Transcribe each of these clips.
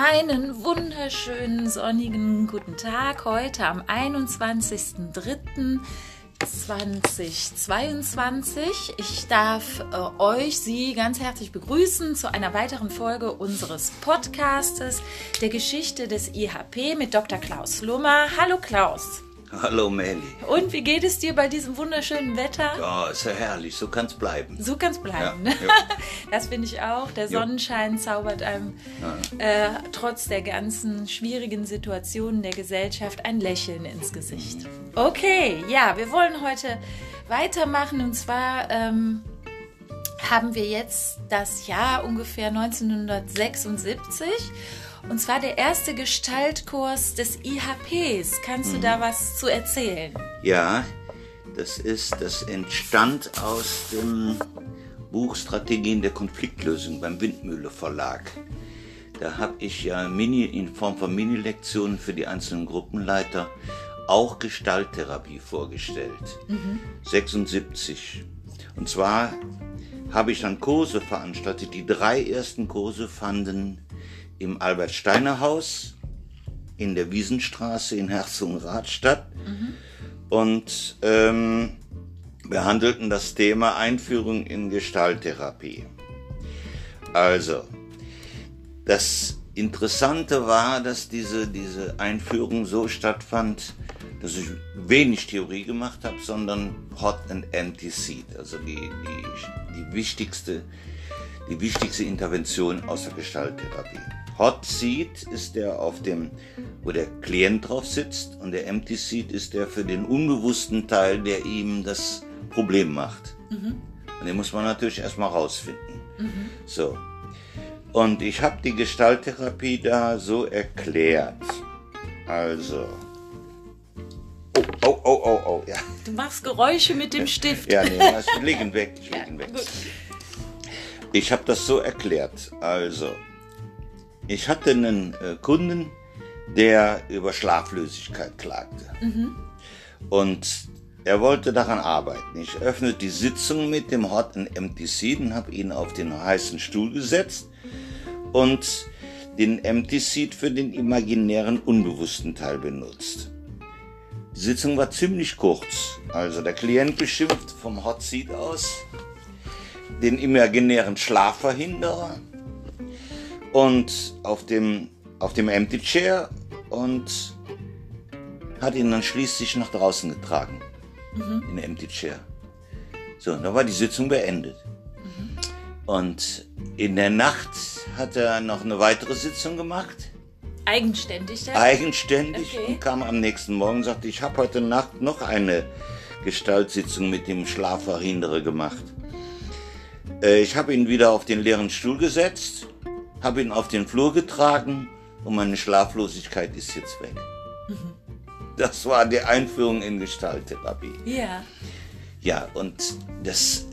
Einen wunderschönen sonnigen guten Tag heute am 21.03.2022. Ich darf äh, euch, Sie ganz herzlich begrüßen zu einer weiteren Folge unseres Podcastes der Geschichte des IHP mit Dr. Klaus Lummer. Hallo Klaus. Hallo Meli. Und wie geht es dir bei diesem wunderschönen Wetter? Ja, ist ja herrlich, so kann es bleiben. So kann es bleiben. Ja, ja. Das finde ich auch. Der Jo. Sonnenschein zaubert einem äh, trotz der ganzen schwierigen Situationen der Gesellschaft ein Lächeln ins Gesicht. Okay, ja, wir wollen heute weitermachen und zwar ähm, haben wir jetzt das Jahr ungefähr 1976 und zwar der erste Gestaltkurs des IHPs. Kannst du da was zu erzählen? Ja, das ist, das entstand aus dem Buch Strategien der Konfliktlösung beim Windmühle Verlag. Da habe ich ja Mini, in Form von Mini-Lektionen für die einzelnen Gruppenleiter auch Gestalttherapie vorgestellt. 76. Und zwar habe ich dann Kurse veranstaltet. Die drei ersten Kurse fanden im Albert-Steiner-Haus in der Wiesenstraße in Herzogenrath statt und ähm, behandelten das Thema Einführung in Gestalttherapie. Also, das Interessante war, dass diese, diese Einführung so stattfand, dass ich wenig Theorie gemacht habe, sondern Hot and Empty Seat, also die, die, die, wichtigste, die wichtigste Intervention aus der Gestalttherapie. Hot Seat ist der auf dem, wo der Klient drauf sitzt und der Empty Seat ist der für den unbewussten Teil, der ihm das Problem macht. Und den muss man natürlich erstmal rausfinden. So. Und ich habe die Gestalttherapie da so erklärt. Also. Oh, oh, oh, oh, oh, ja. Du machst Geräusche mit dem Stift. Ja, nee, ich leg ihn weg, ich leg ihn weg. gut. Ich habe das so erklärt. Also, ich hatte einen äh, Kunden, der über Schlaflosigkeit klagte. Und er wollte daran arbeiten. Ich öffnete die Sitzung mit dem Hot and Empty Seat und habe ihn auf den heißen Stuhl gesetzt und den Empty Seat für den imaginären unbewussten Teil benutzt. Die Sitzung war ziemlich kurz. Also der Klient beschimpft vom Hot Seat aus den imaginären Schlafverhinderer und auf dem, auf dem Empty Chair und hat ihn dann schließlich nach draußen getragen. In der Empty Chair. So, und dann war die Sitzung beendet. Und in der Nacht hat er noch eine weitere Sitzung gemacht, Eigenständig dann? eigenständig, Okay. und kam am nächsten Morgen und sagte, ich habe heute Nacht noch eine Gestaltsitzung mit dem Schlafverhinderer gemacht. Äh, Ich habe ihn wieder auf den leeren Stuhl gesetzt, habe ihn auf den Flur getragen und meine Schlaflosigkeit ist jetzt weg. Das war die Einführung in Gestalttherapie. Ja. Ja, und das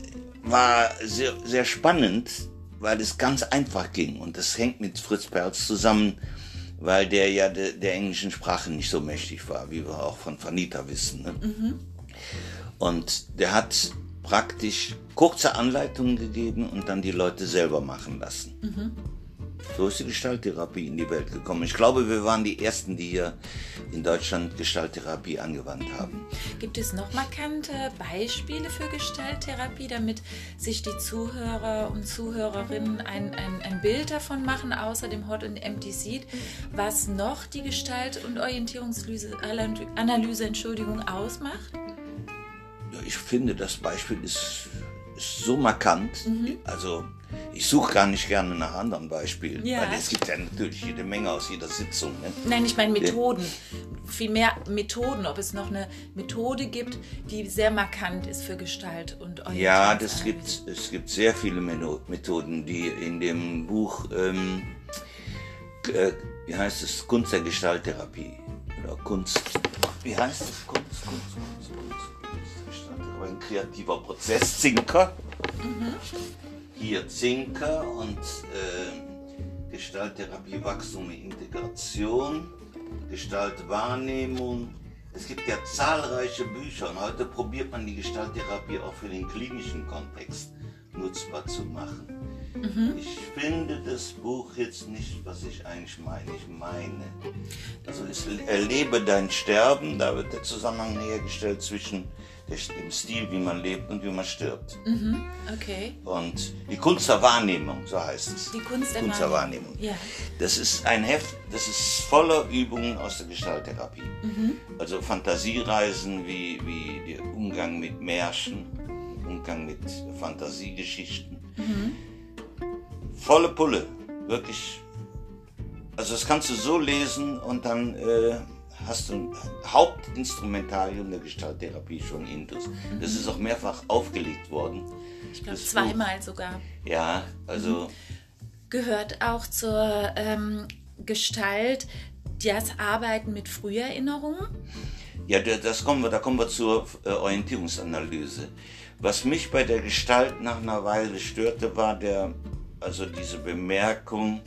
war sehr, sehr spannend, weil es ganz einfach ging. Und das hängt mit Fritz Perls zusammen, weil der ja de, der englischen Sprache nicht so mächtig war, wie wir auch von Vanita wissen. Ne? Und der hat praktisch kurze Anleitungen gegeben und dann die Leute selber machen lassen. So ist die Gestalttherapie in die Welt gekommen. Ich glaube, wir waren die Ersten, die hier in Deutschland Gestalttherapie angewandt haben. Gibt es noch markante Beispiele für Gestalttherapie, damit sich die Zuhörer und Zuhörerinnen ein, ein, ein Bild davon machen, außer dem Hot and Empty Seat, was noch die Gestalt- und Orientierungsanalyse Analyse, Entschuldigung, ausmacht? Ja, ich finde, das Beispiel ist so markant. Also, ich suche gar nicht gerne nach anderen Beispielen, Ja. weil es gibt ja natürlich jede Menge aus jeder Sitzung. Ne? Nein, ich meine Methoden. Vielmehr Methoden, ob es noch eine Methode gibt, die sehr markant ist für Gestalt und Orientierungsanalyse. Ja, das gibt, es gibt sehr viele Methoden, die in dem Buch, ähm, äh, wie heißt es, Kunst der Gestalttherapie. Oder Kunst, wie heißt es? Kunst, Kunst, Kunst, Kunst. Ein kreativer Prozess, Zinker. Hier Zinker und äh, Gestalttherapie, Wachstum und Integration, Gestaltwahrnehmung. Es gibt ja zahlreiche Bücher und heute probiert man die Gestalttherapie auch für den klinischen Kontext nutzbar zu machen. Mhm. Ich finde das Buch jetzt nicht, was ich eigentlich meine. Ich meine, also es erlebe dein Sterben, da wird der Zusammenhang hergestellt zwischen dem Stil, wie man lebt und wie man stirbt. Mhm. Okay. Und die Kunst der Wahrnehmung, so heißt es. Die Kunst der, Kunst der Wahrnehmung. Ja. Das ist ein Heft, das ist voller Übungen aus der Gestalttherapie. Mhm. Also Fantasiereisen wie, wie der Umgang mit Märchen, Umgang mit Fantasiegeschichten. Mhm. Volle Pulle, wirklich. Also das kannst du so lesen und dann äh, hast du ein Hauptinstrumentarium der Gestalttherapie schon intus. Mhm. Das ist auch mehrfach aufgelegt worden. Ich glaube zweimal sogar. Ja, also. Gehört auch zur ähm, Gestalt das Arbeiten mit Früherinnerungen? Ja, das kommen wir, da kommen wir zur äh, Orientierungsanalyse. Was mich bei der Gestalt nach einer Weile störte, war der, also diese Bemerkung,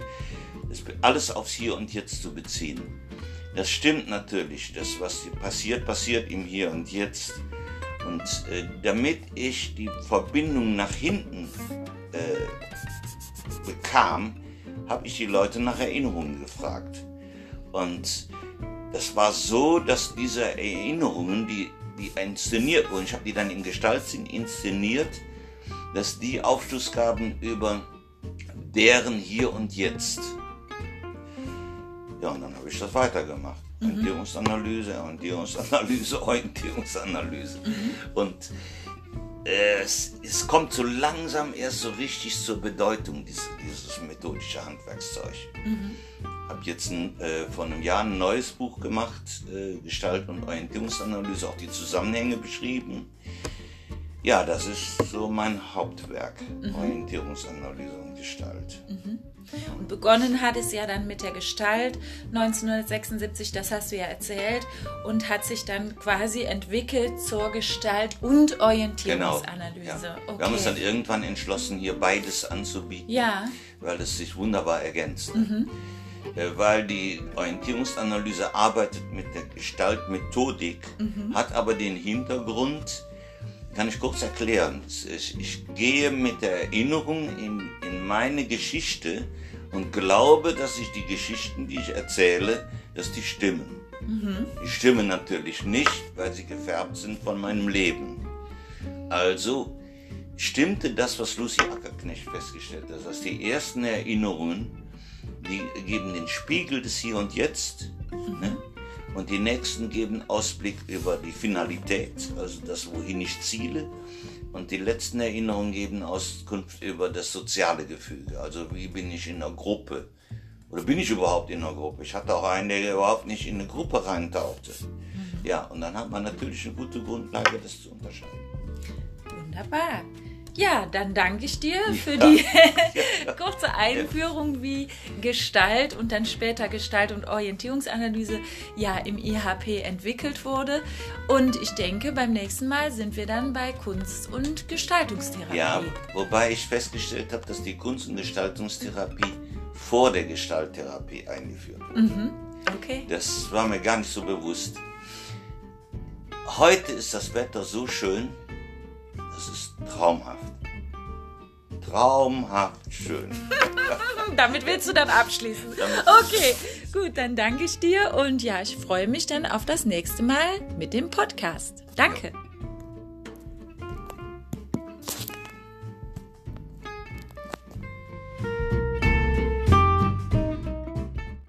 alles aufs Hier und Jetzt zu beziehen. Das stimmt natürlich. Das, was passiert, passiert im Hier und Jetzt. Und äh, damit ich die Verbindung nach hinten äh, bekam, habe ich die Leute nach Erinnerungen gefragt. Und das war so, dass diese Erinnerungen, die, die inszeniert wurden, ich habe die dann in Gestaltsinn inszeniert, dass die Aufschluss gaben über deren Hier und Jetzt. Ja, und dann habe ich das weitergemacht. Mhm. Orientierungsanalyse, Orientierungsanalyse, Orientierungsanalyse. Mhm. Und äh, es, es, kommt so langsam erst so richtig zur Bedeutung, dieses, dieses methodische Handwerkszeug. Mhm. Habe jetzt ein, äh, vor einem Jahr ein neues Buch gemacht, äh, Gestalt und Orientierungsanalyse, auch die Zusammenhänge beschrieben. Ja, das ist so mein Hauptwerk, mhm. Orientierungsanalyse und Gestalt. Mhm. Und begonnen hat es ja dann mit der Gestalt 1976, das hast du ja erzählt, und hat sich dann quasi entwickelt zur Gestalt- und Orientierungsanalyse. Genau, ja. okay. Wir haben uns dann irgendwann entschlossen, hier beides anzubieten, ja. weil es sich wunderbar ergänzt. Mhm. Äh, weil die Orientierungsanalyse arbeitet mit der Gestaltmethodik, mhm. hat aber den Hintergrund, kann ich kurz erklären. Ich, gehe mit der Erinnerung in, in meine Geschichte und glaube, dass ich die Geschichten, die ich erzähle, dass die stimmen. Mhm. Die stimmen natürlich nicht, weil sie gefärbt sind von meinem Leben. Also stimmte das, was Lucy Ackerknecht festgestellt hat, dass die ersten Erinnerungen, die geben den Spiegel des Hier und Jetzt. Mhm. Ne? Und die nächsten geben Ausblick über die Finalität, also das, wohin ich ziele. Und die letzten Erinnerungen geben Auskunft über das soziale Gefüge. Also wie bin ich in einer Gruppe? Oder bin ich überhaupt in einer Gruppe? Ich hatte auch einen, der überhaupt nicht in eine Gruppe reintauchte. Mhm. Ja, und dann hat man natürlich eine gute Grundlage, das zu unterscheiden. Wunderbar. Ja, dann danke ich dir für die kurze Einführung, wie Gestalt und dann später Gestalt- und Orientierungsanalyse ja im IHP entwickelt wurde. Und ich denke, beim nächsten Mal sind wir dann bei Kunst- und Gestaltungstherapie. Ja, wobei ich festgestellt habe, dass die Kunst- und Gestaltungstherapie vor der Gestalttherapie eingeführt wurde. Mhm. Okay. Das war mir gar nicht so bewusst. Heute ist das Wetter so schön, das ist traumhaft. Traumhaft schön. Damit willst du dann abschließen. Okay, gut, dann danke ich dir und ja, ich freue mich dann auf das nächste Mal mit dem Podcast. Danke.